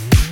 Mm-hmm.